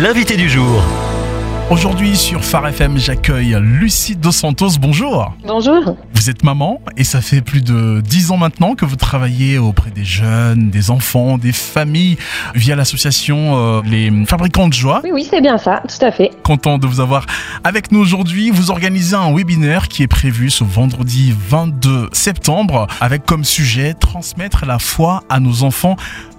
l'invité du jour. Aujourd'hui sur Phare FM, j'accueille Lucie Dos Santos. Bonjour. Bonjour. Vous êtes maman et ça fait plus de 10 ans maintenant que vous travaillez auprès des jeunes, des enfants, des familles via l'association euh, Les Fabricants de Joie. Oui, oui, c'est bien ça, tout à fait. Content de vous avoir avec nous aujourd'hui. Vous organisez un webinaire qui est prévu ce vendredi 22 septembre avec comme sujet transmettre la foi à nos enfants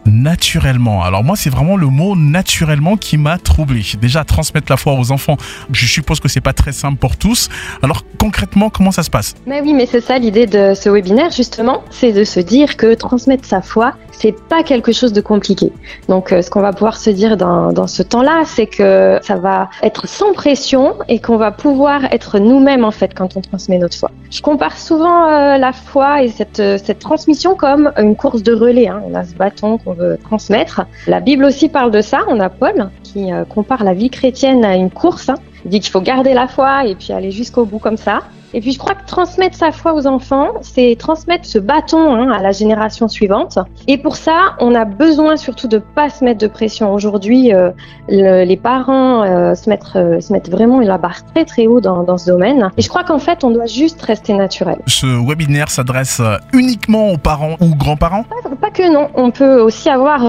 naturellement. Alors moi, c'est vraiment le mot naturellement qui m'a troublé. Déjà, transmettre la foi aux enfants, je suppose que c'est pas très simple pour tous. Alors concrètement, comment ça se passe? Mais oui, mais c'est ça l'idée de ce webinaire justement, c'est de se dire que transmettre sa foi, c'est pas quelque chose de compliqué. Donc, euh, ce qu'on va pouvoir se dire dans, dans ce temps-là, c'est que ça va être sans pression et qu'on va pouvoir être nous-mêmes en fait quand on transmet notre foi. Je compare souvent euh, la foi et cette, euh, cette transmission comme une course de relais. Hein. On a ce bâton qu'on veut transmettre. La Bible aussi parle de ça. On a Paul qui compare la vie chrétienne à une course. Hein. Il dit qu'il faut garder la foi et puis aller jusqu'au bout comme ça. Et puis je crois que transmettre sa foi aux enfants, c'est transmettre ce bâton hein, à la génération suivante. Et pour ça, on a besoin surtout de pas se mettre de pression. Aujourd'hui, euh, les parents euh, se, mettent, euh, se mettent vraiment la barre très très haut dans, dans ce domaine. Et je crois qu'en fait, on doit juste rester naturel. Ce webinaire s'adresse uniquement aux parents ou grands-parents? Pas, pas, que non. On peut aussi avoir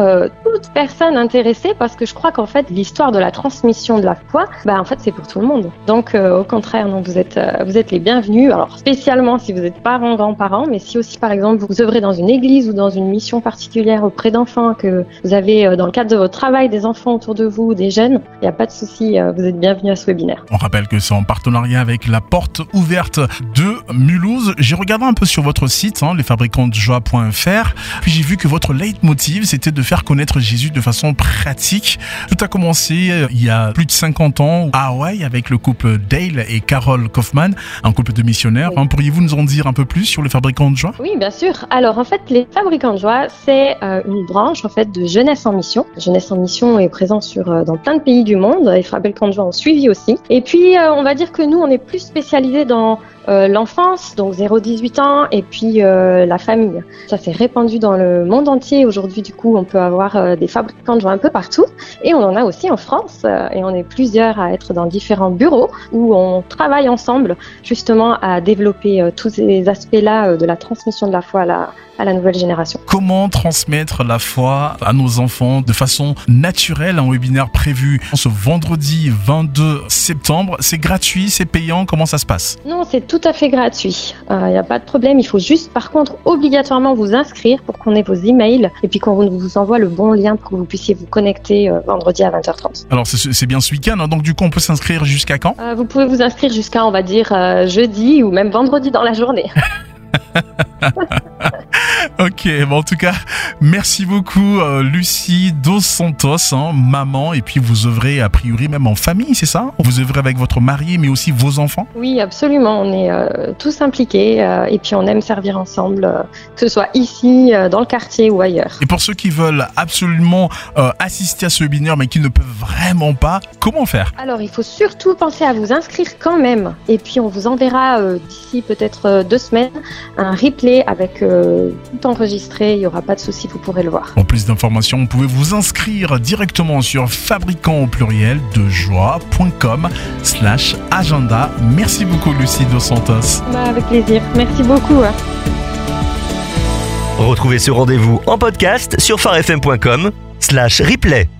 toute personne intéressée parce que je crois qu'en fait, l'histoire de la transmission de la foi, bah, en fait, c'est pour tout le monde. Donc, au contraire, non, vous êtes, vous êtes les bienvenus. Alors spécialement si vous êtes parents, grands-parents, mais si aussi par exemple vous œuvrez dans une église ou dans une mission particulière auprès d'enfants, que vous avez euh, dans le cadre de votre travail des enfants autour de vous, des jeunes, il n'y a pas de souci, euh, vous êtes bienvenus à ce webinaire. On rappelle que c'est en partenariat avec la porte ouverte de Mulhouse. J'ai regardé un peu sur votre site, hein, lesfabricantdejoie.fr, puis j'ai vu que votre leitmotiv c'était de faire connaître Jésus de façon pratique. Tout a commencé euh, il y a plus de 50 ans à Hawaï avec le couple Dale et Carol Kaufman, un couple de missionnaires. Hein, pourriez-vous nous en dire un peu plus sur les fabricants de joie? Oui, bien sûr. Alors en fait, les fabricants de joie, c'est euh, une branche en fait de Jeunesse en Mission. Jeunesse en Mission est présent sur euh, dans plein de pays du monde. Les fabricants de joie ont suivi aussi. Et puis euh, on va dire que nous, on est plus spécialisé dans euh, l'enfance, donc 0-18 ans, et puis euh, la famille. Ça s'est répandu dans le monde entier. Aujourd'hui, du coup, on peut avoir euh, des fabricants de joie un peu partout, et on en a aussi en France, et on est plusieurs à être dans différents bureaux où on travaille ensemble justement à développer tous ces aspects-là de la transmission de la foi à la, à la nouvelle génération. Comment transmettre la foi à nos enfants de façon naturelle Un webinaire prévu ce vendredi 22 septembre? C'est gratuit, c'est payant, comment ça se passe? Non, c'est tout à fait gratuit. Il euh, n'y a pas de problème. Il faut juste, par contre, obligatoirement vous inscrire pour qu'on ait vos emails et puis qu'on vous envoie le bon lien pour que vous puissiez vous connecter euh, vendredi à 20h30. Alors, c'est bien ce week-end. Hein. donc, du coup, on peut s'inscrire jusqu'à quand? Euh, Vous pouvez vous inscrire jusqu'à, on va dire, jeudi ou même vendredi dans la journée. ok, bon, en tout cas, merci beaucoup euh, Lucie Dos Santos, hein, maman, et puis vous œuvrez a priori même en famille, c'est ça? Vous œuvrez avec votre mari, mais aussi vos enfants? Oui, absolument, on est euh, tous impliqués, euh, et puis on aime servir ensemble, que ce soit ici, dans le quartier ou ailleurs. Et pour ceux qui veulent absolument assister à ce webinaire, mais qui ne peuvent vraiment pas, comment faire? Alors, il faut surtout penser à vous inscrire quand même, et puis on vous enverra d'ici peut-être deux semaines un replay avec tout enregistré, il n'y aura pas de souci, vous pourrez le voir. Pour plus d'informations, vous pouvez vous inscrire directement sur fabricant au pluriel de joie.com slash agenda. Merci beaucoup Lucie Dos Santos. Bah, avec plaisir, merci beaucoup. Hein. Retrouvez ce rendez-vous en podcast sur farfm.com slash replay.